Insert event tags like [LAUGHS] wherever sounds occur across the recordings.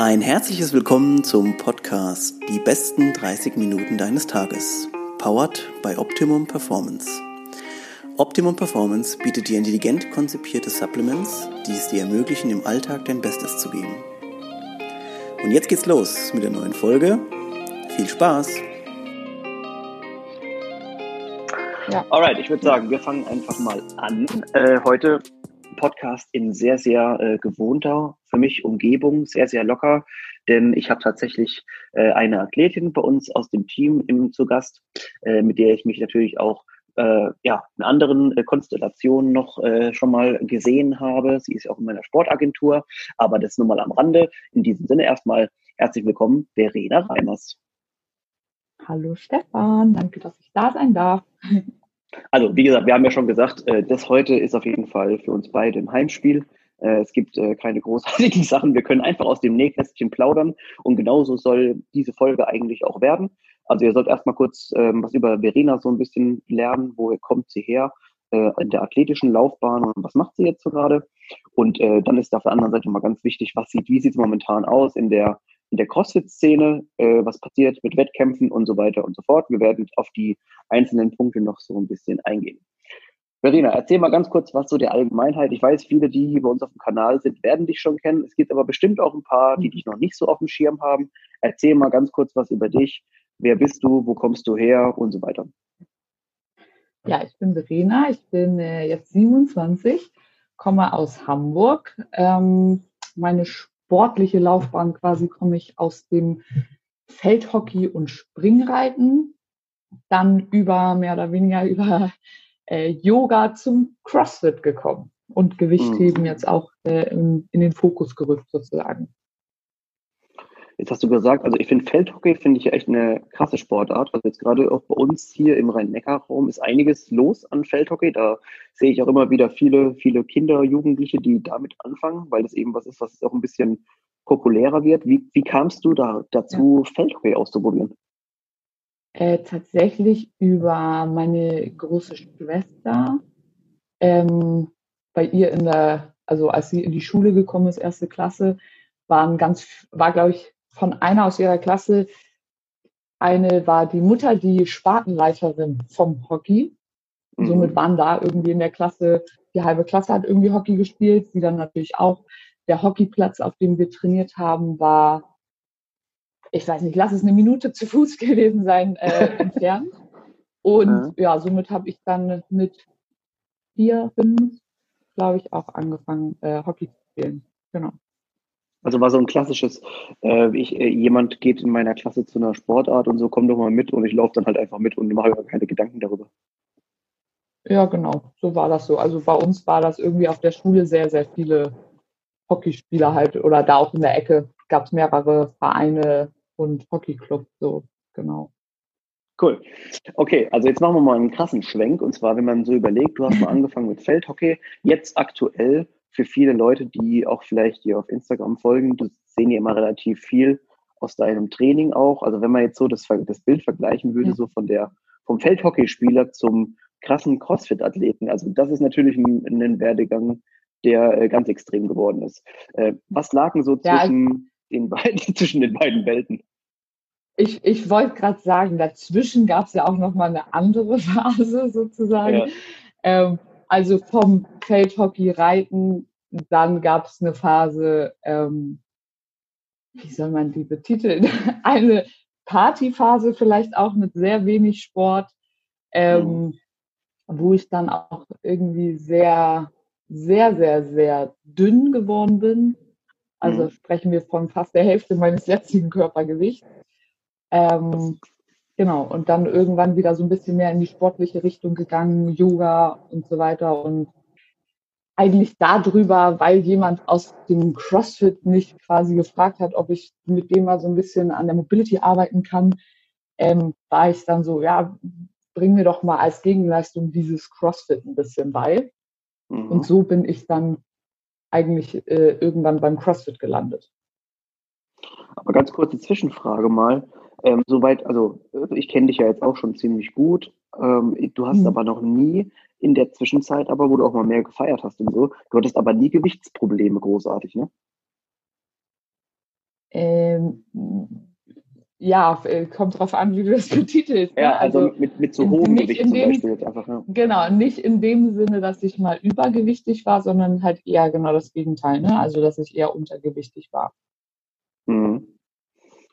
Ein herzliches Willkommen zum Podcast Die besten 30 Minuten deines Tages. Powered by Optimum Performance. Optimum Performance bietet dir intelligent konzipierte Supplements, die es dir ermöglichen, im Alltag dein Bestes zu geben. Und jetzt geht's los mit der neuen Folge. Viel Spaß! Ja. Alright, ich würde sagen, wir fangen einfach mal an. Äh, heute Podcast in sehr, sehr äh, gewohnter für mich Umgebung, sehr, sehr locker, denn ich habe tatsächlich äh, eine Athletin bei uns aus dem Team im, zu Gast, äh, mit der ich mich natürlich auch äh, ja, in anderen äh, Konstellationen noch äh, schon mal gesehen habe. Sie ist ja auch in meiner Sportagentur, aber das nur mal am Rande. In diesem Sinne erstmal herzlich willkommen, Verena Reimers. Hallo Stefan, danke, dass ich da sein darf. [LAUGHS] Also, wie gesagt, wir haben ja schon gesagt, äh, das heute ist auf jeden Fall für uns beide im Heimspiel. Äh, es gibt äh, keine großartigen [LAUGHS] Sachen. Wir können einfach aus dem Nähkästchen plaudern und genauso soll diese Folge eigentlich auch werden. Also ihr sollt erstmal kurz ähm, was über Verena so ein bisschen lernen. Woher kommt sie her in der athletischen Laufbahn und was macht sie jetzt so gerade? Und dann ist auf der anderen Seite mal ganz wichtig, was sieht, wie sieht es momentan aus in der in der CrossFit-Szene, äh, was passiert mit Wettkämpfen und so weiter und so fort. Wir werden auf die einzelnen Punkte noch so ein bisschen eingehen. Verena, erzähl mal ganz kurz was zu der Allgemeinheit. Ich weiß, viele, die hier bei uns auf dem Kanal sind, werden dich schon kennen. Es gibt aber bestimmt auch ein paar, die dich noch nicht so auf dem Schirm haben. Erzähl mal ganz kurz was über dich. Wer bist du? Wo kommst du her? Und so weiter. Ja, ich bin Verena. Ich bin äh, jetzt 27, komme aus Hamburg. Ähm, meine sportliche Laufbahn quasi komme ich aus dem Feldhockey und Springreiten, dann über mehr oder weniger über äh, Yoga zum CrossFit gekommen und Gewichtheben mhm. jetzt auch äh, in, in den Fokus gerückt sozusagen. Jetzt hast du gesagt, also ich finde Feldhockey finde ich echt eine krasse Sportart. Also jetzt gerade auch bei uns hier im Rhein-Neckar-Raum ist einiges los an Feldhockey. Da sehe ich auch immer wieder viele, viele Kinder, Jugendliche, die damit anfangen, weil das eben was ist, was auch ein bisschen populärer wird. Wie, wie kamst du da dazu, ja. Feldhockey auszuprobieren? Äh, tatsächlich über meine große Schwester. Ähm, bei ihr in der, also als sie in die Schule gekommen ist, erste Klasse, waren ganz, war glaube ich von einer aus ihrer Klasse, eine war die Mutter, die Spartenleiterin vom Hockey. Mhm. Somit waren da irgendwie in der Klasse, die halbe Klasse hat irgendwie Hockey gespielt, sie dann natürlich auch. Der Hockeyplatz, auf dem wir trainiert haben, war, ich weiß nicht, lass es eine Minute zu Fuß [LAUGHS] gewesen sein, äh, [LAUGHS] entfernt. Und mhm. ja, somit habe ich dann mit vier, fünf, glaube ich, auch angefangen, äh, Hockey zu spielen. Genau. Also war so ein klassisches, äh, ich, äh, jemand geht in meiner Klasse zu einer Sportart und so, komm doch mal mit und ich laufe dann halt einfach mit und mache mir keine Gedanken darüber. Ja, genau, so war das so. Also bei uns war das irgendwie auf der Schule sehr, sehr viele Hockeyspieler halt oder da auch in der Ecke gab es mehrere Vereine und Hockeyclubs, so genau. Cool. Okay, also jetzt machen wir mal einen krassen Schwenk. Und zwar, wenn man so überlegt, du hast mal angefangen mit Feldhockey, jetzt aktuell für viele Leute, die auch vielleicht dir auf Instagram folgen, du sehen ja immer relativ viel aus deinem Training auch. Also wenn man jetzt so das, das Bild vergleichen würde, ja. so von der, vom Feldhockeyspieler zum krassen Crossfit-Athleten. Also das ist natürlich ein, ein Werdegang, der äh, ganz extrem geworden ist. Äh, was lagen so ja, zwischen, den beiden, [LAUGHS] zwischen den beiden Welten? Ich, ich wollte gerade sagen, dazwischen gab es ja auch noch mal eine andere [LAUGHS] Phase sozusagen. Ja. Ähm, also vom Feldhockey reiten, dann gab es eine Phase, ähm, wie soll man die betiteln? [LAUGHS] eine Partyphase vielleicht auch mit sehr wenig Sport, ähm, mhm. wo ich dann auch irgendwie sehr, sehr, sehr, sehr dünn geworden bin. Also mhm. sprechen wir von fast der Hälfte meines jetzigen Körpergewichts. Ähm, Genau, und dann irgendwann wieder so ein bisschen mehr in die sportliche Richtung gegangen, Yoga und so weiter. Und eigentlich darüber, weil jemand aus dem CrossFit mich quasi gefragt hat, ob ich mit dem mal so ein bisschen an der Mobility arbeiten kann, ähm, war ich dann so, ja, bring mir doch mal als Gegenleistung dieses CrossFit ein bisschen bei. Mhm. Und so bin ich dann eigentlich äh, irgendwann beim CrossFit gelandet. Aber ganz kurze Zwischenfrage mal. Ähm, soweit, also ich kenne dich ja jetzt auch schon ziemlich gut. Ähm, du hast mhm. aber noch nie in der Zwischenzeit, aber wo du auch mal mehr gefeiert hast und so, du hattest aber nie Gewichtsprobleme großartig, ne? Ähm, ja, äh, kommt drauf an, wie du das [LAUGHS] betitelst. Ne? Ja, also, also mit, mit so hohem Gewicht zum dem, Beispiel jetzt einfach. Ja. Genau, nicht in dem Sinne, dass ich mal übergewichtig war, sondern halt eher genau das Gegenteil. Ne? Also, dass ich eher untergewichtig war. Mhm.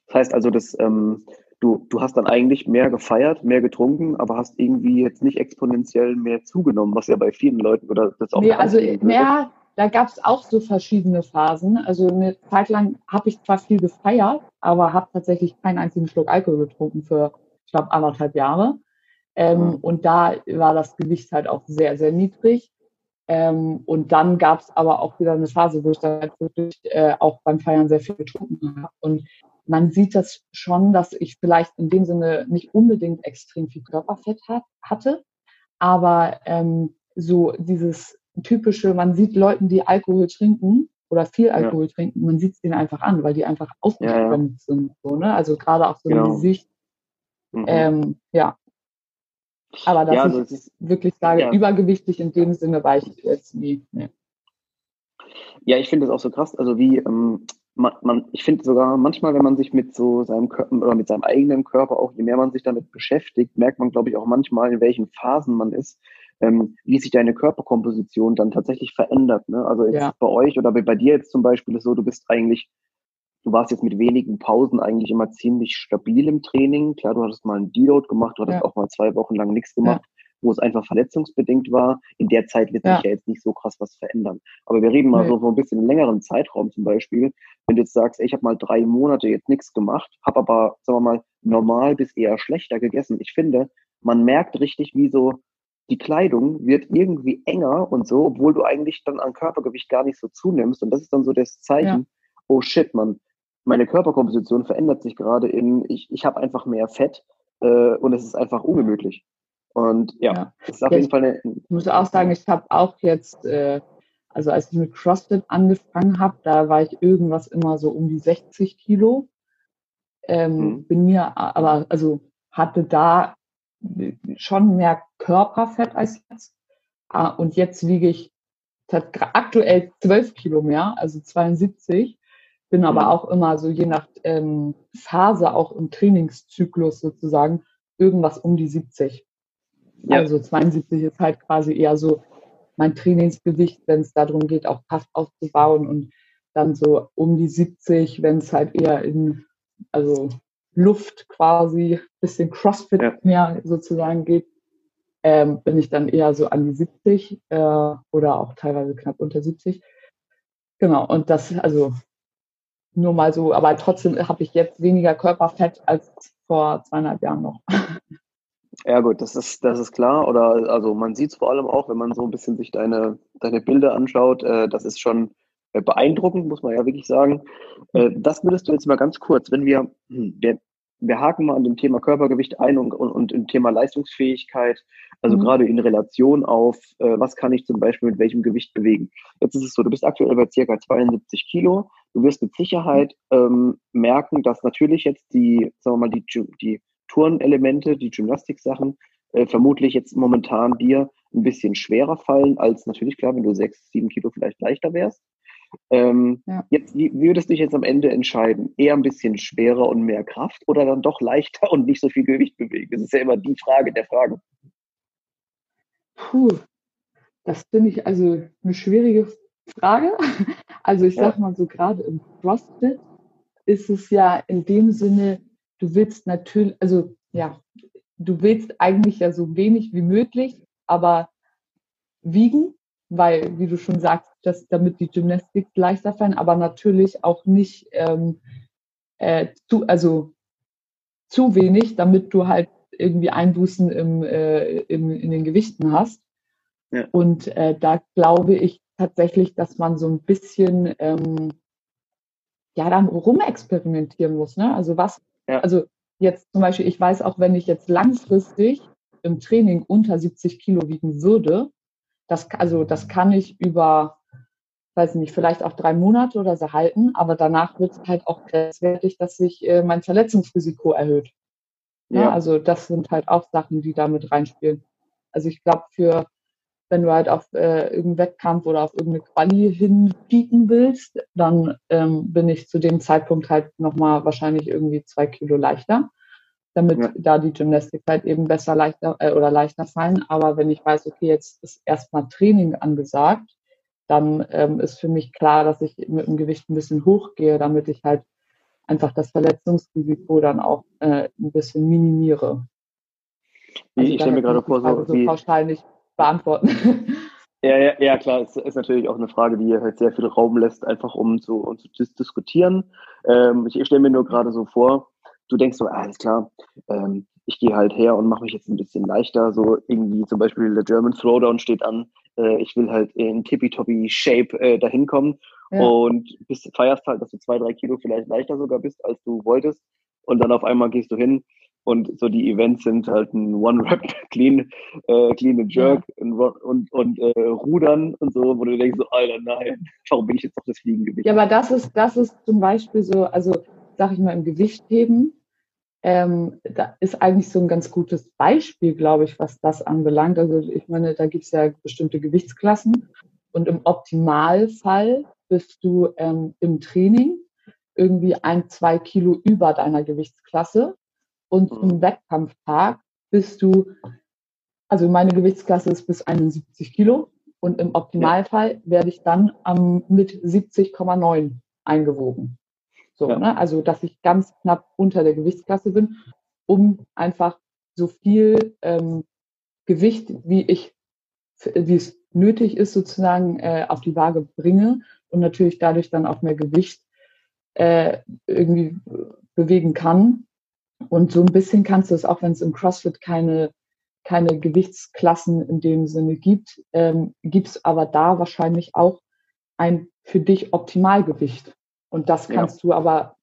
Das heißt also, dass ähm, du, du hast dann eigentlich mehr gefeiert, mehr getrunken, aber hast irgendwie jetzt nicht exponentiell mehr zugenommen, was ja bei vielen Leuten oder das auch. Nee, also mehr, da gab es auch so verschiedene Phasen. Also eine Zeit lang habe ich zwar viel gefeiert, aber habe tatsächlich keinen einzigen Schluck Alkohol getrunken für, ich glaube, anderthalb Jahre. Ähm, mhm. Und da war das Gewicht halt auch sehr, sehr niedrig. Ähm, und dann gab es aber auch wieder eine Phase, wo ich dann wirklich äh, auch beim Feiern sehr viel getrunken habe. Und man sieht das schon, dass ich vielleicht in dem Sinne nicht unbedingt extrem viel Körperfett hat, hatte, aber ähm, so dieses typische, man sieht Leuten, die Alkohol trinken oder viel Alkohol ja. trinken, man sieht es denen einfach an, weil die einfach ausgeschwemmt ja, sind. So, ne? Also gerade auch so genau. im Gesicht. Mhm. Ähm, ja. Aber dass ja, also ich ist, wirklich sage, übergewichtig in dem Sinne war ich jetzt nie. Nee. Ja, ich finde das auch so krass. Also wie, ähm, man, man, ich finde sogar manchmal, wenn man sich mit so seinem Körper oder mit seinem eigenen Körper auch, je mehr man sich damit beschäftigt, merkt man, glaube ich, auch manchmal, in welchen Phasen man ist, ähm, wie sich deine Körperkomposition dann tatsächlich verändert. Ne? Also jetzt ja. bei euch oder bei, bei dir jetzt zum Beispiel ist so, du bist eigentlich, du warst jetzt mit wenigen Pausen eigentlich immer ziemlich stabil im Training. Klar, du hattest mal einen Deload gemacht, du hattest ja. auch mal zwei Wochen lang nichts gemacht. Ja wo es einfach verletzungsbedingt war. In der Zeit wird sich ja jetzt nicht so krass was verändern. Aber wir reden mal nee. so von ein bisschen längeren Zeitraum zum Beispiel. Wenn du jetzt sagst, ey, ich habe mal drei Monate jetzt nichts gemacht, habe aber, sagen wir mal, normal bis eher schlechter gegessen. Ich finde, man merkt richtig, wie so die Kleidung wird irgendwie enger und so, obwohl du eigentlich dann an Körpergewicht gar nicht so zunimmst. Und das ist dann so das Zeichen, ja. oh shit, man, meine Körperkomposition verändert sich gerade in, ich, ich habe einfach mehr Fett äh, und es ist einfach ungemütlich. Und ja, ja. ist auf ja, jeden Fall eine. Ich muss auch sagen, ich habe auch jetzt, äh, also als ich mit CrossFit angefangen habe, da war ich irgendwas immer so um die 60 Kilo. Ähm, mhm. Bin mir aber, also hatte da schon mehr Körperfett als jetzt. Ah, und jetzt wiege ich aktuell 12 Kilo mehr, also 72. Bin aber mhm. auch immer so je nach ähm, Phase, auch im Trainingszyklus sozusagen, irgendwas um die 70. Ja. Also 72 ist halt quasi eher so mein Trainingsgewicht, wenn es darum geht, auch Kraft aufzubauen und dann so um die 70, wenn es halt eher in also Luft quasi, bisschen Crossfit ja. mehr sozusagen geht, ähm, bin ich dann eher so an die 70 äh, oder auch teilweise knapp unter 70. Genau, und das, also nur mal so, aber trotzdem habe ich jetzt weniger Körperfett als vor zweieinhalb Jahren noch. [LAUGHS] Ja gut, das ist, das ist klar. Oder also man sieht es vor allem auch, wenn man so ein bisschen sich deine, deine Bilder anschaut, äh, das ist schon äh, beeindruckend, muss man ja wirklich sagen. Äh, das würdest du jetzt mal ganz kurz, wenn wir, hm, wir, wir haken mal an dem Thema Körpergewicht ein und, und, und im Thema Leistungsfähigkeit, also mhm. gerade in Relation auf, äh, was kann ich zum Beispiel mit welchem Gewicht bewegen. Jetzt ist es so, du bist aktuell bei circa 72 Kilo. Du wirst mit Sicherheit ähm, merken, dass natürlich jetzt die, sagen wir mal, die, die Turnelemente, die Gymnastiksachen, äh, vermutlich jetzt momentan dir ein bisschen schwerer fallen, als natürlich klar, wenn du sechs, sieben Kilo vielleicht leichter wärst. Ähm, ja. Jetzt, wie würdest du dich jetzt am Ende entscheiden? Eher ein bisschen schwerer und mehr Kraft oder dann doch leichter [LAUGHS] und nicht so viel Gewicht bewegen? Das ist ja immer die Frage der Frage. Puh, das finde ich also eine schwierige Frage. [LAUGHS] Also ich sag mal so, gerade im CrossFit ist es ja in dem Sinne du willst natürlich, also ja, du willst eigentlich ja so wenig wie möglich, aber wiegen, weil, wie du schon sagst, dass damit die Gymnastik leichter fallen, aber natürlich auch nicht ähm, äh, zu, also zu wenig, damit du halt irgendwie Einbußen im, äh, im, in den Gewichten hast. Ja. Und äh, da glaube ich tatsächlich, dass man so ein bisschen ähm, ja dann rumexperimentieren muss. Ne? Also was ja. Also jetzt zum Beispiel, ich weiß auch, wenn ich jetzt langfristig im Training unter 70 Kilo wiegen würde, das, also das kann ich über, weiß nicht, vielleicht auch drei Monate oder so halten, aber danach wird es halt auch grenzwertig, dass sich äh, mein Verletzungsrisiko erhöht. Ja, ja. Also das sind halt auch Sachen, die damit reinspielen. Also ich glaube, für wenn du halt auf äh, irgendeinen Wettkampf oder auf irgendeine Quali hinpieken willst, dann ähm, bin ich zu dem Zeitpunkt halt nochmal wahrscheinlich irgendwie zwei Kilo leichter, damit ja. da die Gymnastik halt eben besser leichter äh, oder leichter fallen. Aber wenn ich weiß, okay, jetzt ist erstmal Training angesagt, dann ähm, ist für mich klar, dass ich mit dem Gewicht ein bisschen hochgehe, damit ich halt einfach das Verletzungsrisiko dann auch äh, ein bisschen minimiere. Also ich stelle mir gerade vor, so, so pauschal nicht beantworten. Ja, ja, ja, klar, es ist natürlich auch eine Frage, die halt sehr viel Raum lässt, einfach um zu, um zu dis diskutieren. Ähm, ich, ich stelle mir nur gerade so vor, du denkst so, alles klar, ähm, ich gehe halt her und mache mich jetzt ein bisschen leichter, so irgendwie zum Beispiel der German Throwdown steht an, äh, ich will halt in tippy-toppy Shape äh, dahin kommen ja. und bist, feierst halt, dass du zwei, drei Kilo vielleicht leichter sogar bist, als du wolltest und dann auf einmal gehst du hin und so die Events sind halt ein One-Rap, [LAUGHS] Clean, äh, Clean and Jerk ja. und, und, und äh, Rudern und so, wo du denkst so, Alter, nein, [LAUGHS] warum bin ich jetzt auf das Fliegengewicht? Ja, aber das ist, das ist zum Beispiel so, also sag ich mal, im Gewichtheben, ähm, da ist eigentlich so ein ganz gutes Beispiel, glaube ich, was das anbelangt. Also ich meine, da gibt es ja bestimmte Gewichtsklassen und im Optimalfall bist du ähm, im Training irgendwie ein, zwei Kilo über deiner Gewichtsklasse und mhm. zum Wettkampftag bist du, also meine Gewichtsklasse ist bis 71 Kilo und im Optimalfall werde ich dann ähm, mit 70,9 eingewogen. So, ja. ne? Also, dass ich ganz knapp unter der Gewichtsklasse bin, um einfach so viel ähm, Gewicht, wie ich, wie es nötig ist, sozusagen äh, auf die Waage bringe und natürlich dadurch dann auch mehr Gewicht äh, irgendwie bewegen kann, und so ein bisschen kannst du es, auch wenn es im CrossFit keine, keine Gewichtsklassen in dem Sinne gibt, ähm, gibt es aber da wahrscheinlich auch ein für dich Optimalgewicht. Und das kannst ja. du aber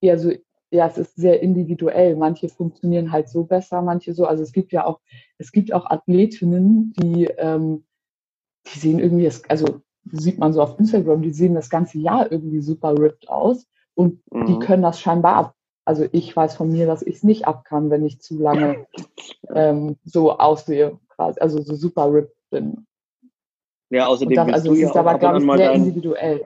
eher so, ja, es ist sehr individuell. Manche funktionieren halt so besser, manche so. Also es gibt ja auch, es gibt auch Athletinnen, die, ähm, die sehen irgendwie, also sieht man so auf Instagram, die sehen das ganze Jahr irgendwie super ripped aus und mhm. die können das scheinbar ab also ich weiß von mir, dass ich es nicht ab kann, wenn ich zu lange ähm, so aussehe, quasi, also so super ripped bin. Ja, außerdem das, also es ja ist aber, glaube ich, sehr dein, individuell.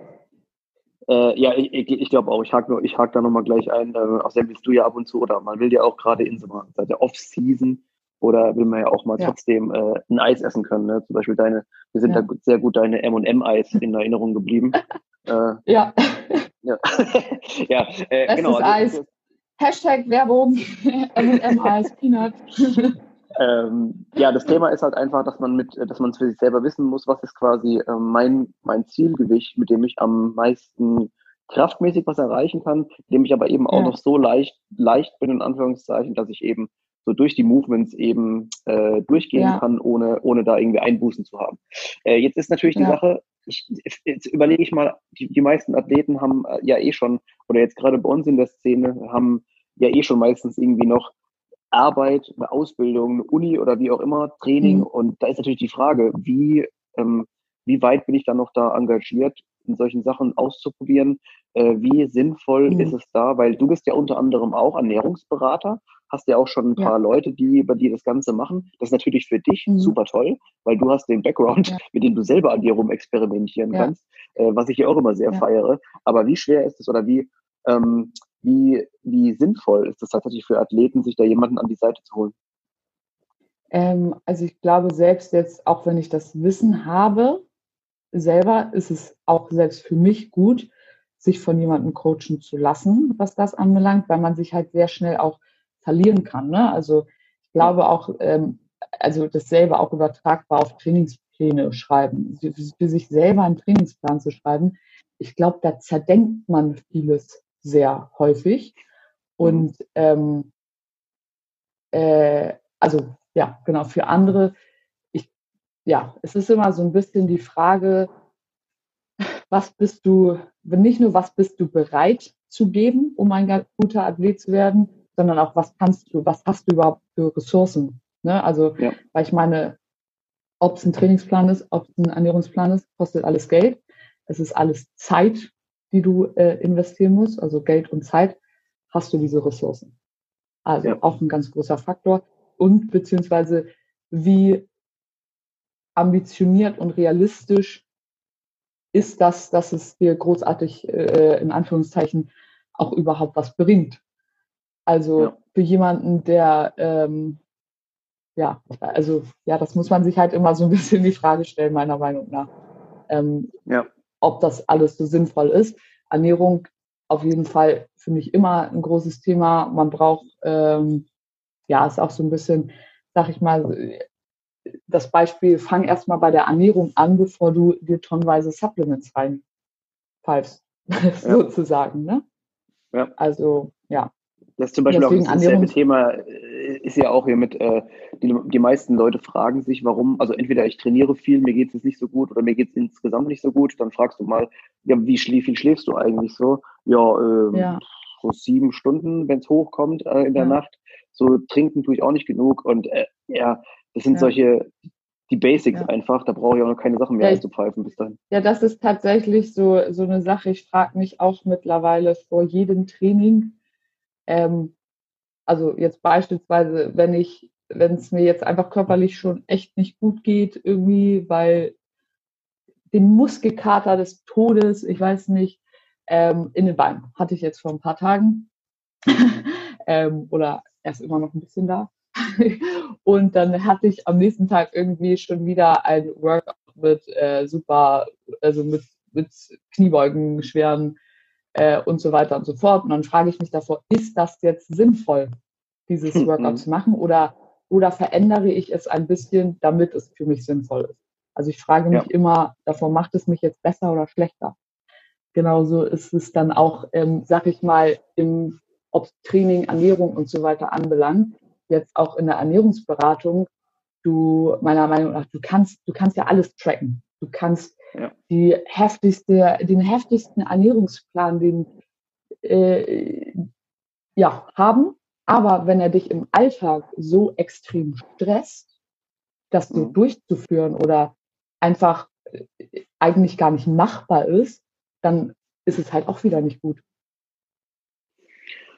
Äh, ja, ich, ich, ich glaube auch, ich hake hak da nochmal gleich ein. Äh, außerdem bist du ja ab und zu, oder man will ja auch gerade in so einer der Off-Season oder will man ja auch mal ja. trotzdem äh, ein Eis essen können. Ne? Zum Beispiel deine, wir sind ja. da sehr gut deine M&M-Eis in Erinnerung geblieben. [LAUGHS] äh, ja. Ja, [LAUGHS] ja äh, genau. Also, Eis. Hashtag Werbung, [LAUGHS] M&M als Peanut. [LAUGHS] Ähm, ja, das Thema ist halt einfach, dass man mit, dass man es für sich selber wissen muss, was ist quasi äh, mein, mein Zielgewicht, mit dem ich am meisten kraftmäßig was erreichen kann, dem ich aber eben auch ja. noch so leicht, leicht bin, in Anführungszeichen, dass ich eben so durch die Movements eben äh, durchgehen ja. kann, ohne, ohne da irgendwie Einbußen zu haben. Äh, jetzt ist natürlich die ja. Sache, ich, jetzt überlege ich mal, die, die meisten Athleten haben äh, ja eh schon, oder jetzt gerade bei uns in der Szene, haben ja eh schon meistens irgendwie noch Arbeit, eine Ausbildung, eine Uni oder wie auch immer, Training. Mhm. Und da ist natürlich die Frage, wie, ähm, wie weit bin ich dann noch da engagiert, in solchen Sachen auszuprobieren? Äh, wie sinnvoll mhm. ist es da? Weil du bist ja unter anderem auch Ernährungsberater hast ja auch schon ein paar ja. Leute, die bei dir das Ganze machen. Das ist natürlich für dich mhm. super toll, weil du hast den Background, ja. mit dem du selber an dir rum experimentieren ja. kannst, äh, was ich ja auch immer sehr feiere. Aber wie schwer ist es oder wie, ähm, wie, wie sinnvoll ist es tatsächlich für Athleten, sich da jemanden an die Seite zu holen? Ähm, also ich glaube selbst jetzt, auch wenn ich das Wissen habe, selber ist es auch selbst für mich gut, sich von jemandem coachen zu lassen, was das anbelangt, weil man sich halt sehr schnell auch verlieren kann. Ne? Also ich glaube auch, ähm, also dasselbe auch übertragbar auf Trainingspläne schreiben, für, für sich selber einen Trainingsplan zu schreiben. Ich glaube, da zerdenkt man vieles sehr häufig. Und ähm, äh, also ja, genau, für andere, ich, ja, es ist immer so ein bisschen die Frage, was bist du, nicht nur was bist du bereit zu geben, um ein guter Athlet zu werden, sondern auch, was kannst du, was hast du überhaupt für Ressourcen? Ne? Also, ja. weil ich meine, ob es ein Trainingsplan ist, ob es ein Ernährungsplan ist, kostet alles Geld. Es ist alles Zeit, die du äh, investieren musst, also Geld und Zeit, hast du diese Ressourcen. Also ja. auch ein ganz großer Faktor. Und beziehungsweise wie, ambitioniert und realistisch ist das, dass es dir großartig äh, in Anführungszeichen auch überhaupt was bringt. Also ja. für jemanden, der ähm, ja, also ja, das muss man sich halt immer so ein [LAUGHS] bisschen die Frage stellen, meiner Meinung nach, ähm, ja. ob das alles so sinnvoll ist. Ernährung auf jeden Fall für mich immer ein großes Thema. Man braucht, ähm, ja, ist auch so ein bisschen, sag ich mal, das Beispiel, fang erstmal bei der Ernährung an, bevor du dir tonnenweise Supplements reinpfeifst, [LAUGHS] ja. sozusagen. Ne? Ja. Also, ja. Das ist zum Beispiel Deswegen auch dasselbe Thema, äh, ist ja auch hier mit, äh, die, die meisten Leute fragen sich, warum, also entweder ich trainiere viel, mir geht es nicht so gut oder mir geht es insgesamt nicht so gut, dann fragst du mal, ja, wie, schläf, wie schläfst du eigentlich so? Ja, ähm, ja. so sieben Stunden, wenn es hochkommt äh, in der ja. Nacht. So trinken tue ich auch nicht genug und äh, ja, das sind ja. solche, die Basics ja. einfach, da brauche ich auch noch keine Sachen mehr ja, einzupfeifen bis dahin. Ja, das ist tatsächlich so, so eine Sache. Ich frage mich auch mittlerweile vor jedem Training, ähm, also jetzt beispielsweise, wenn ich, wenn es mir jetzt einfach körperlich schon echt nicht gut geht, irgendwie, weil den Muskelkater des Todes, ich weiß nicht, ähm, in den Beinen hatte ich jetzt vor ein paar Tagen [LAUGHS] ähm, oder erst immer noch ein bisschen da. [LAUGHS] und dann hatte ich am nächsten Tag irgendwie schon wieder ein Workout mit äh, super, also mit, mit Kniebeugen, schweren äh, und so weiter und so fort. Und dann frage ich mich davor, ist das jetzt sinnvoll, dieses Workout zu machen oder, oder verändere ich es ein bisschen, damit es für mich sinnvoll ist? Also ich frage mich ja. immer, davor macht es mich jetzt besser oder schlechter? Genauso ist es dann auch, ähm, sag ich mal, im, ob Training, Ernährung und so weiter anbelangt jetzt auch in der Ernährungsberatung, du, meiner Meinung nach, du kannst, du kannst ja alles tracken. Du kannst ja. die heftigste, den heftigsten Ernährungsplan, den, äh, ja, haben. Aber wenn er dich im Alltag so extrem stresst, das so mhm. durchzuführen oder einfach äh, eigentlich gar nicht machbar ist, dann ist es halt auch wieder nicht gut.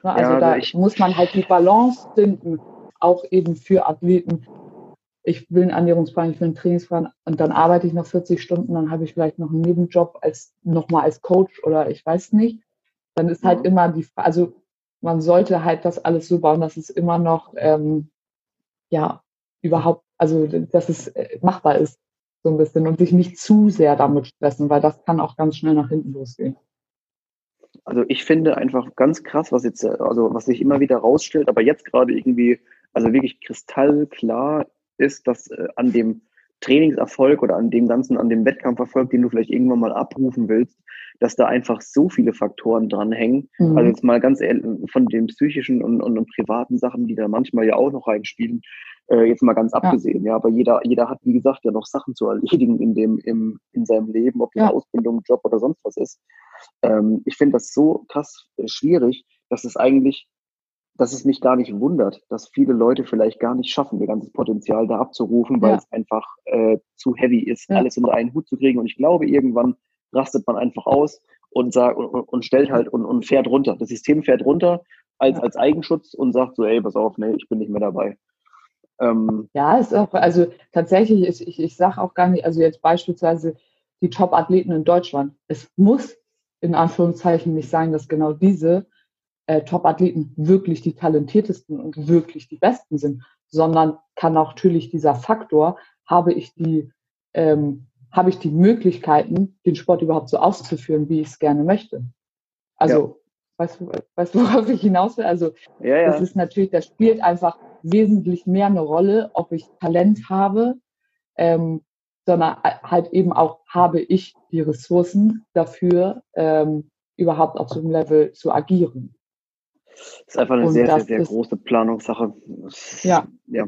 Also, ja, also da ich, muss man halt die Balance finden auch eben für Athleten. Ich will einen Ernährungsplan, ich will einen Trainingsplan und dann arbeite ich noch 40 Stunden, dann habe ich vielleicht noch einen Nebenjob als nochmal als Coach oder ich weiß nicht. Dann ist halt immer die, also man sollte halt das alles so bauen, dass es immer noch ähm, ja überhaupt, also dass es äh, machbar ist so ein bisschen und sich nicht zu sehr damit stressen, weil das kann auch ganz schnell nach hinten losgehen. Also ich finde einfach ganz krass, was jetzt, also was sich immer wieder rausstellt, aber jetzt gerade irgendwie also wirklich kristallklar ist, dass äh, an dem Trainingserfolg oder an dem ganzen, an dem Wettkampferfolg, den du vielleicht irgendwann mal abrufen willst, dass da einfach so viele Faktoren dranhängen. Mhm. Also jetzt mal ganz ehrlich, von den psychischen und, und, und, privaten Sachen, die da manchmal ja auch noch reinspielen, äh, jetzt mal ganz abgesehen. Ja. aber jeder, jeder hat, wie gesagt, ja noch Sachen zu erledigen in dem, im, in seinem Leben, ob das ja. Ausbildung, Job oder sonst was ist. Ähm, ich finde das so krass äh, schwierig, dass es eigentlich dass es mich gar nicht wundert, dass viele Leute vielleicht gar nicht schaffen, ihr ganzes Potenzial da abzurufen, weil ja. es einfach äh, zu heavy ist, ja. alles unter einen Hut zu kriegen. Und ich glaube, irgendwann rastet man einfach aus und sagt und, und stellt halt und, und fährt runter. Das System fährt runter als, ja. als Eigenschutz und sagt so, ey, pass auf, nee, ich bin nicht mehr dabei. Ähm, ja, ist auch, also tatsächlich, ist, ich, ich sage auch gar nicht, also jetzt beispielsweise die Top-Athleten in Deutschland. Es muss in Anführungszeichen nicht sein, dass genau diese äh, Top-Athleten wirklich die talentiertesten und wirklich die besten sind, sondern kann auch natürlich dieser Faktor, habe ich die, ähm, habe ich die Möglichkeiten, den Sport überhaupt so auszuführen, wie ich es gerne möchte. Also, ja. weißt du, weißt du, [LAUGHS] worauf ich hinaus will? Also, ja, ja. das ist natürlich, das spielt einfach wesentlich mehr eine Rolle, ob ich Talent habe, ähm, sondern halt eben auch, habe ich die Ressourcen dafür, ähm, überhaupt auf so einem Level zu agieren. Das ist einfach eine und sehr, sehr, sehr große Planungssache. Ja. ja.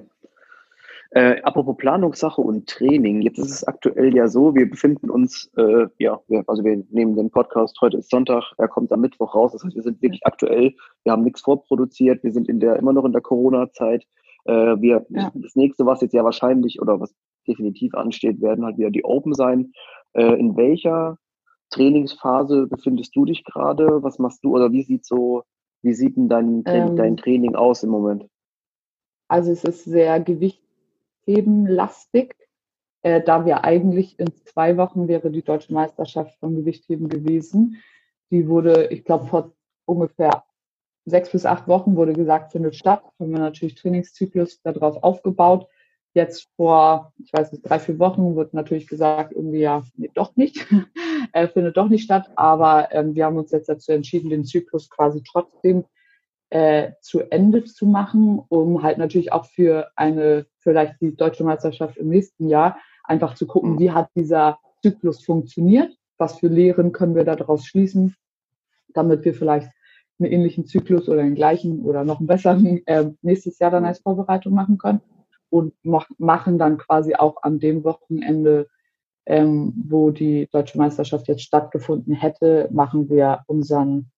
Äh, apropos Planungssache und Training, jetzt ist es aktuell ja so, wir befinden uns, äh, ja, also wir nehmen den Podcast, heute ist Sonntag, er kommt am Mittwoch raus, das heißt, wir sind wirklich aktuell, wir haben nichts vorproduziert, wir sind in der, immer noch in der Corona-Zeit. Äh, wir, ja. Das nächste, was jetzt ja wahrscheinlich oder was definitiv ansteht, werden halt wieder die Open sein. Äh, in welcher Trainingsphase befindest du dich gerade? Was machst du oder wie sieht so wie sieht denn dein, ähm, dein Training aus im Moment? Also es ist sehr gewichthebenlastig. äh, da wir eigentlich in zwei Wochen wäre die deutsche Meisterschaft vom Gewichtheben gewesen. Die wurde, ich glaube, vor ungefähr sechs bis acht Wochen wurde gesagt, findet statt. Haben wir natürlich Trainingszyklus darauf aufgebaut. Jetzt vor, ich weiß nicht, drei, vier Wochen wird natürlich gesagt, irgendwie ja, nee, doch nicht, äh, findet doch nicht statt. Aber ähm, wir haben uns jetzt dazu entschieden, den Zyklus quasi trotzdem äh, zu Ende zu machen, um halt natürlich auch für eine, vielleicht die deutsche Meisterschaft im nächsten Jahr, einfach zu gucken, wie hat dieser Zyklus funktioniert, was für Lehren können wir daraus schließen, damit wir vielleicht einen ähnlichen Zyklus oder den gleichen oder noch einen besseren äh, nächstes Jahr dann als Vorbereitung machen können und machen dann quasi auch an dem Wochenende, ähm, wo die deutsche Meisterschaft jetzt stattgefunden hätte, machen wir unseren,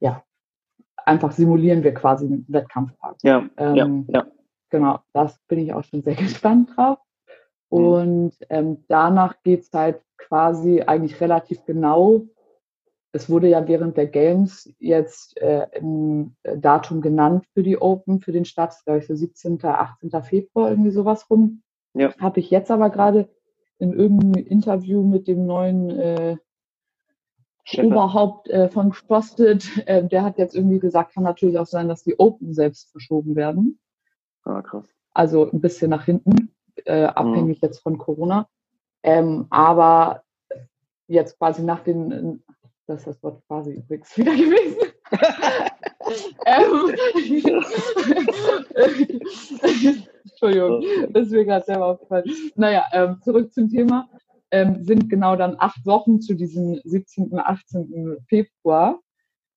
ja, einfach simulieren wir quasi einen Wettkampftag. Ja, ähm, ja, ja. Genau, das bin ich auch schon sehr [LAUGHS] gespannt drauf. Mhm. Und ähm, danach geht's halt quasi eigentlich relativ genau es wurde ja während der Games jetzt äh, ein Datum genannt für die Open, für den Start, glaube ich, so 17., 18. Februar, irgendwie sowas rum. Ja. Habe ich jetzt aber gerade in irgendeinem Interview mit dem neuen äh, Oberhaupt äh, von CrossFit, äh, der hat jetzt irgendwie gesagt, kann natürlich auch sein, dass die Open selbst verschoben werden. Ah, krass. Also ein bisschen nach hinten, äh, abhängig mhm. jetzt von Corona. Ähm, aber jetzt quasi nach den das ist das Wort quasi übrigens [LAUGHS] wieder gewesen. [LAUGHS] ähm, [LAUGHS] Entschuldigung, das ist mir gerade selber aufgefallen. Naja, ähm, zurück zum Thema. Ähm, sind genau dann acht Wochen zu diesem 17. 18. Februar.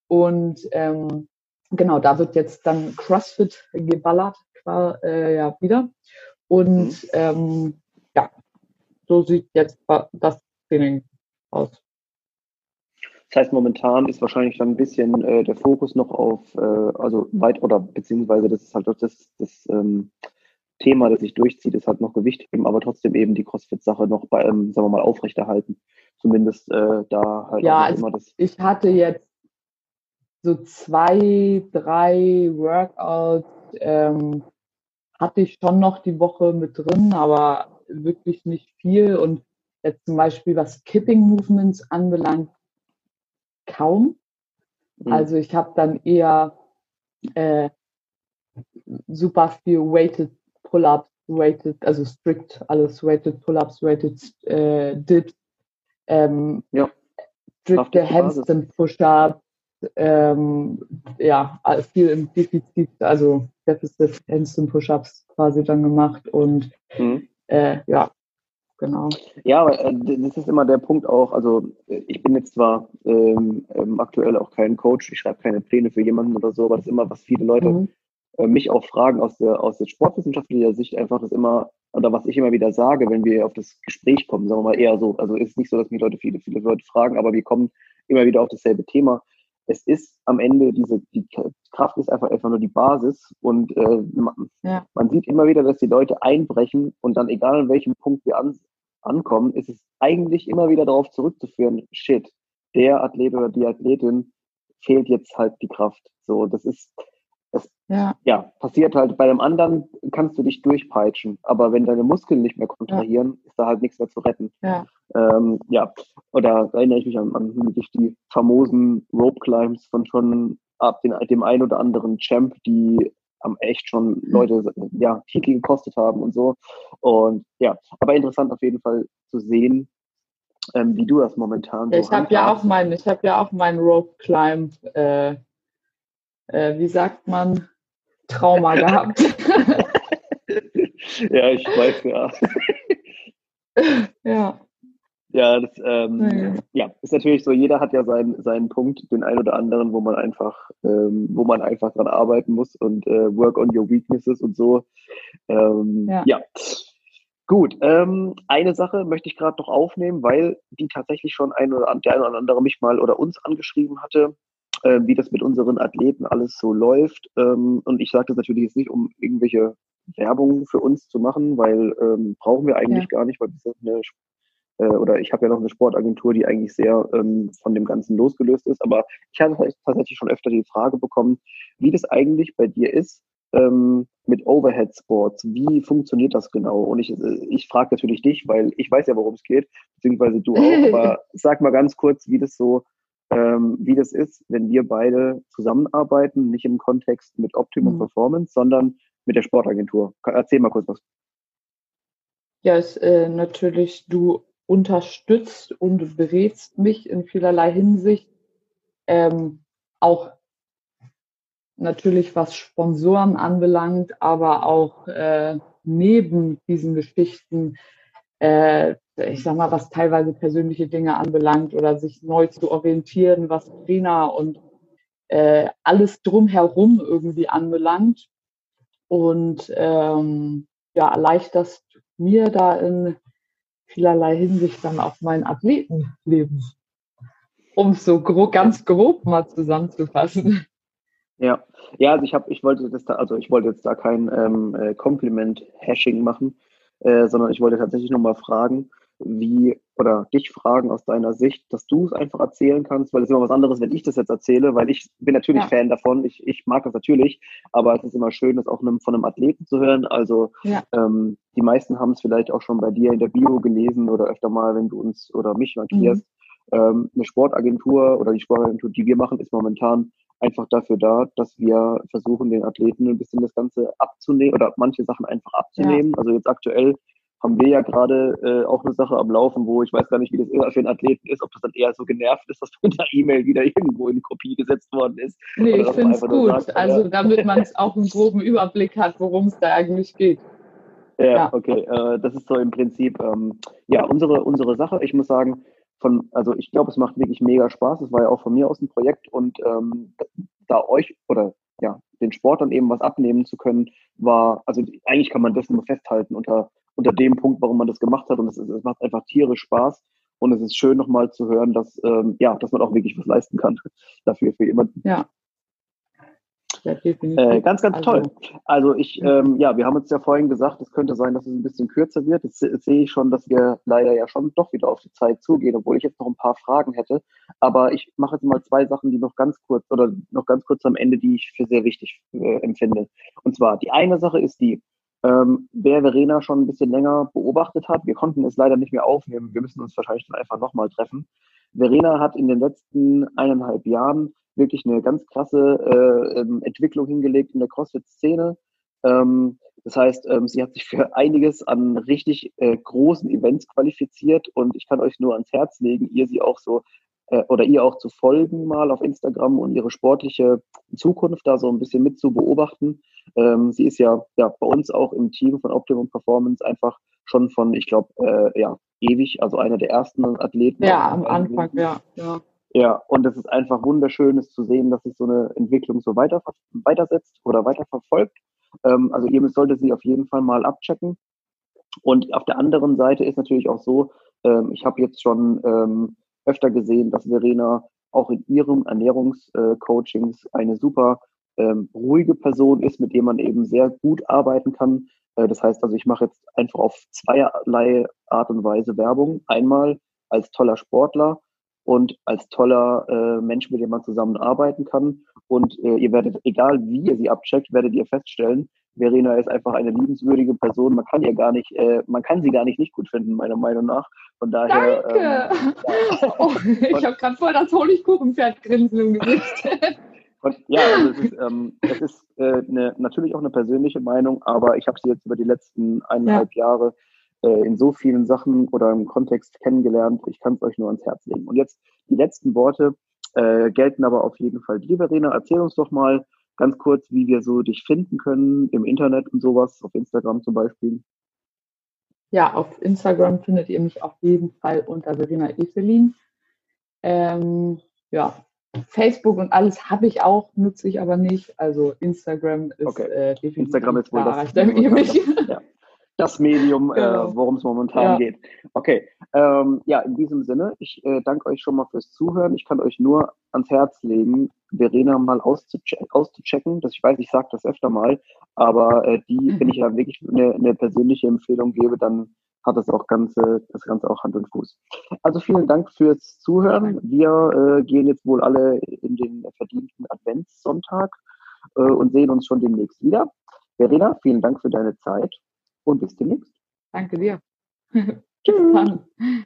Und ähm, genau, da wird jetzt dann CrossFit geballert, äh, ja, wieder. Und mhm. ähm, ja, so sieht jetzt das Training aus. Das heißt, momentan ist wahrscheinlich dann ein bisschen äh, der Fokus noch auf, äh, also weit oder beziehungsweise das ist halt das, das ähm, Thema, das sich durchzieht, ist halt noch Gewicht eben, aber trotzdem eben die CrossFit-Sache noch bei, ähm, sagen wir mal, aufrechterhalten. Zumindest äh, da halt ja, also immer das. Ich hatte jetzt so zwei, drei Workouts, ähm, hatte ich schon noch die Woche mit drin, aber wirklich nicht viel. Und jetzt zum Beispiel, was Kipping Movements anbelangt, kaum. Mhm. Also ich habe dann eher äh, super viel weighted Pull-ups, weighted, also strict alles weighted Pull-ups, weighted äh, Dips, ähm, ja. strikte Handstand Push-ups, ähm, ja, viel im Defizit, also Deficit Handstand Push-ups quasi dann gemacht und mhm. äh, ja, genau. Ja, aber äh, das ist immer der Punkt auch. Also ich bin jetzt zwar ähm, ähm, aktuell auch kein Coach, ich schreibe keine Pläne für jemanden oder so, aber das ist immer, was viele Leute mhm. Äh, mich auch fragen aus der, aus der sportwissenschaftlicher Sicht, einfach das immer, oder was ich immer wieder sage, wenn wir auf das Gespräch kommen, sagen wir mal eher so. Also ist nicht so, dass mich Leute viele, viele Leute fragen, aber wir kommen immer wieder auf dasselbe Thema. Es ist am Ende diese, die Kraft ist einfach einfach nur die Basis und äh, man, ja. man sieht immer wieder, dass die Leute einbrechen und dann egal an welchem Punkt wir an, ankommen, ist es eigentlich immer wieder darauf zurückzuführen, shit, der Athlet oder die Athletin fehlt jetzt halt die Kraft. So, das ist, das, ja. ja. passiert halt. Bei dem anderen kannst du dich durchpeitschen, aber wenn deine Muskeln nicht mehr kontrahieren, ja. ist da halt nichts mehr zu retten. Ja. Ähm, ja. Oder erinnere ich mich an, an die famosen Rope Climbs von schon ab den, dem ein oder anderen Champ, die haben echt schon hm. Leute ja, Titel gekostet haben und so. Und ja, aber interessant auf jeden Fall zu sehen, ähm, wie du das momentan so Ich habe ja auch meinen, ich habe ja auch meinen Rope Climb, äh, äh, wie sagt man, Trauma [LAUGHS] gehabt. [LAUGHS] ja, ich weiß ja. [LAUGHS] ja. Ja, das ähm, ja. ja, ist natürlich so, jeder hat ja seinen, seinen Punkt, den einen oder anderen, wo man einfach, ähm, wo man einfach dran arbeiten muss und äh, work on your weaknesses und so. Ähm, ja. ja. Gut, ähm, eine Sache möchte ich gerade noch aufnehmen, weil die tatsächlich schon ein oder der eine oder andere mich mal oder uns angeschrieben hatte, äh, wie das mit unseren Athleten alles so läuft. Ähm, und ich sage das natürlich jetzt nicht, um irgendwelche Werbung für uns zu machen, weil ähm, brauchen wir eigentlich ja. gar nicht, weil wir sind eine äh, oder ich habe ja noch eine Sportagentur, die eigentlich sehr ähm, von dem Ganzen losgelöst ist. Aber ich habe tatsächlich schon öfter die Frage bekommen, wie das eigentlich bei dir ist, ähm, mit Overhead Sports. Wie funktioniert das genau? Und ich, äh, ich frage natürlich dich, weil ich weiß ja, worum es geht, beziehungsweise du auch. Aber [LAUGHS] sag mal ganz kurz, wie das so, ähm, wie das ist, wenn wir beide zusammenarbeiten, nicht im Kontext mit Optimum mhm. Performance, sondern mit der Sportagentur. Erzähl mal kurz was. Ja, ist äh, natürlich, du unterstützt und berätst mich in vielerlei Hinsicht. Ähm, auch natürlich was Sponsoren anbelangt, aber auch äh, neben diesen Geschichten, äh, ich sag mal, was teilweise persönliche Dinge anbelangt oder sich neu zu orientieren, was Trainer und äh, alles drumherum irgendwie anbelangt. Und ähm, ja, erleichterst mir da in vielerlei Hinsicht dann auch mein Athletenleben. Um es so grob, ganz grob mal zusammenzufassen. Ja, ja, also ich habe, ich wollte das da, also ich wollte jetzt da kein ähm, äh, Compliment-Hashing machen, äh, sondern ich wollte tatsächlich nochmal fragen, wie oder dich fragen aus deiner Sicht, dass du es einfach erzählen kannst, weil es ist immer was anderes, wenn ich das jetzt erzähle, weil ich bin natürlich ja. Fan davon, ich, ich mag das natürlich, aber es ist immer schön, das auch von einem Athleten zu hören. Also ja. ähm, die meisten haben es vielleicht auch schon bei dir in der Bio gelesen oder öfter mal, wenn du uns oder mich markierst. Mhm. Ähm, eine Sportagentur oder die Sportagentur, die wir machen, ist momentan einfach dafür da, dass wir versuchen, den Athleten ein bisschen das Ganze abzunehmen oder manche Sachen einfach abzunehmen. Ja. Also jetzt aktuell haben wir ja gerade äh, auch eine Sache am Laufen, wo ich weiß gar nicht, wie das für einen Athleten ist, ob das dann eher so genervt ist, dass [LAUGHS] mit einer E-Mail wieder irgendwo in Kopie gesetzt worden ist. Nee, ich finde es gut. Sagt, also damit man es auch einen groben Überblick hat, worum es da eigentlich geht. Ja, ja. okay. Äh, das ist so im Prinzip ähm, ja unsere, unsere Sache. Ich muss sagen, von, also ich glaube, es macht wirklich mega Spaß. Es war ja auch von mir aus ein Projekt und ähm, da euch oder ja, den Sportlern eben was abnehmen zu können, war, also eigentlich kann man das nur festhalten unter, unter dem Punkt, warum man das gemacht hat. Und es, es macht einfach tierisch Spaß. Und es ist schön nochmal zu hören, dass, ähm, ja, dass man auch wirklich was leisten kann [LAUGHS] dafür für jemanden. Ja, ja, äh, ganz, ganz also, toll. Also ich, ähm, ja, wir haben uns ja vorhin gesagt, es könnte sein, dass es ein bisschen kürzer wird. Jetzt, sehe ich schon, dass wir leider ja schon doch wieder auf die Zeit zugehen, obwohl ich jetzt noch ein paar Fragen hätte. Aber ich mache jetzt mal zwei Sachen, die noch ganz kurz oder noch ganz kurz am Ende, die ich für sehr wichtig äh, empfinde. Und zwar, die eine Sache ist die, ähm, wer Verena schon ein bisschen länger beobachtet hat, wir konnten es leider nicht mehr aufnehmen, wir müssen uns wahrscheinlich dann einfach nochmal treffen. Verena hat in den letzten eineinhalb Jahren wirklich eine ganz krasse äh, ähm, Entwicklung hingelegt in der CrossFit-Szene. Ähm, das heißt, ähm, sie hat sich für einiges an richtig äh, großen Events qualifiziert und ich kann euch nur ans Herz legen, ihr sie auch so äh, oder ihr auch zu folgen mal auf Instagram und ihre sportliche Zukunft da so ein bisschen mit zu beobachten. Ähm, sie ist ja, ja bei uns auch im Team von Optimum Performance einfach schon von, ich glaube, äh, ja, ewig, also einer der ersten Athleten. Ja, am Anfang, ja, ja. Ja, und es ist einfach wunderschön, es zu sehen, dass sich so eine Entwicklung so weiter, weitersetzt oder weiterverfolgt. Ähm, also ihr solltet sie auf jeden Fall mal abchecken. Und auf der anderen Seite ist natürlich auch so, ähm, ich habe jetzt schon ähm, öfter gesehen, dass Verena auch in ihren Ernährungscoachings äh, eine super ähm, ruhige Person ist, mit der man eben sehr gut arbeiten kann. Äh, das heißt also, ich mache jetzt einfach auf zweierlei Art und Weise Werbung. Einmal als toller Sportler und als toller äh, Mensch, mit dem man zusammenarbeiten kann. Und äh, ihr werdet, egal wie ihr sie abcheckt, werdet ihr feststellen, Verena ist einfach eine liebenswürdige Person. Man kann ihr gar nicht, äh, man kann sie gar nicht nicht gut finden, meiner Meinung nach. Von daher. Danke. Ähm, ja. [LAUGHS] oh, ich habe gerade voll das Honigkuchenpferd grinsen im Gesicht. Und ja, also es ist, ähm, es ist äh, eine, natürlich auch eine persönliche Meinung, aber ich habe sie jetzt über die letzten eineinhalb ja. Jahre äh, in so vielen Sachen oder im Kontext kennengelernt. Ich kann es euch nur ans Herz legen. Und jetzt die letzten Worte äh, gelten aber auf jeden Fall dir, Verena. Erzähl uns doch mal ganz kurz, wie wir so dich finden können im Internet und sowas, auf Instagram zum Beispiel. Ja, auf Instagram findet ihr mich auf jeden Fall unter Verena Eselin. Ähm, ja, Facebook und alles habe ich auch, nutze ich aber nicht. Also Instagram ist okay. äh, definitiv Instagram ist wohl da das, ihr mich. Ja [LAUGHS] das Medium, äh, genau. äh, worum es momentan ja. geht. Okay, ähm, ja, in diesem Sinne, ich äh, danke euch schon mal fürs Zuhören. Ich kann euch nur ans Herz legen, Verena mal auszuchecken. auszuchecken. Das, ich weiß, ich sage das öfter mal, aber äh, die, mhm. wenn ich ja wirklich eine, eine persönliche Empfehlung gebe, dann hat das auch ganze, das Ganze auch Hand und Fuß. Also vielen Dank fürs Zuhören. Wir äh, gehen jetzt wohl alle in den verdienten Adventssonntag äh, und sehen uns schon demnächst wieder. Verena, vielen Dank für deine Zeit und bis demnächst. Danke dir. Tschüss.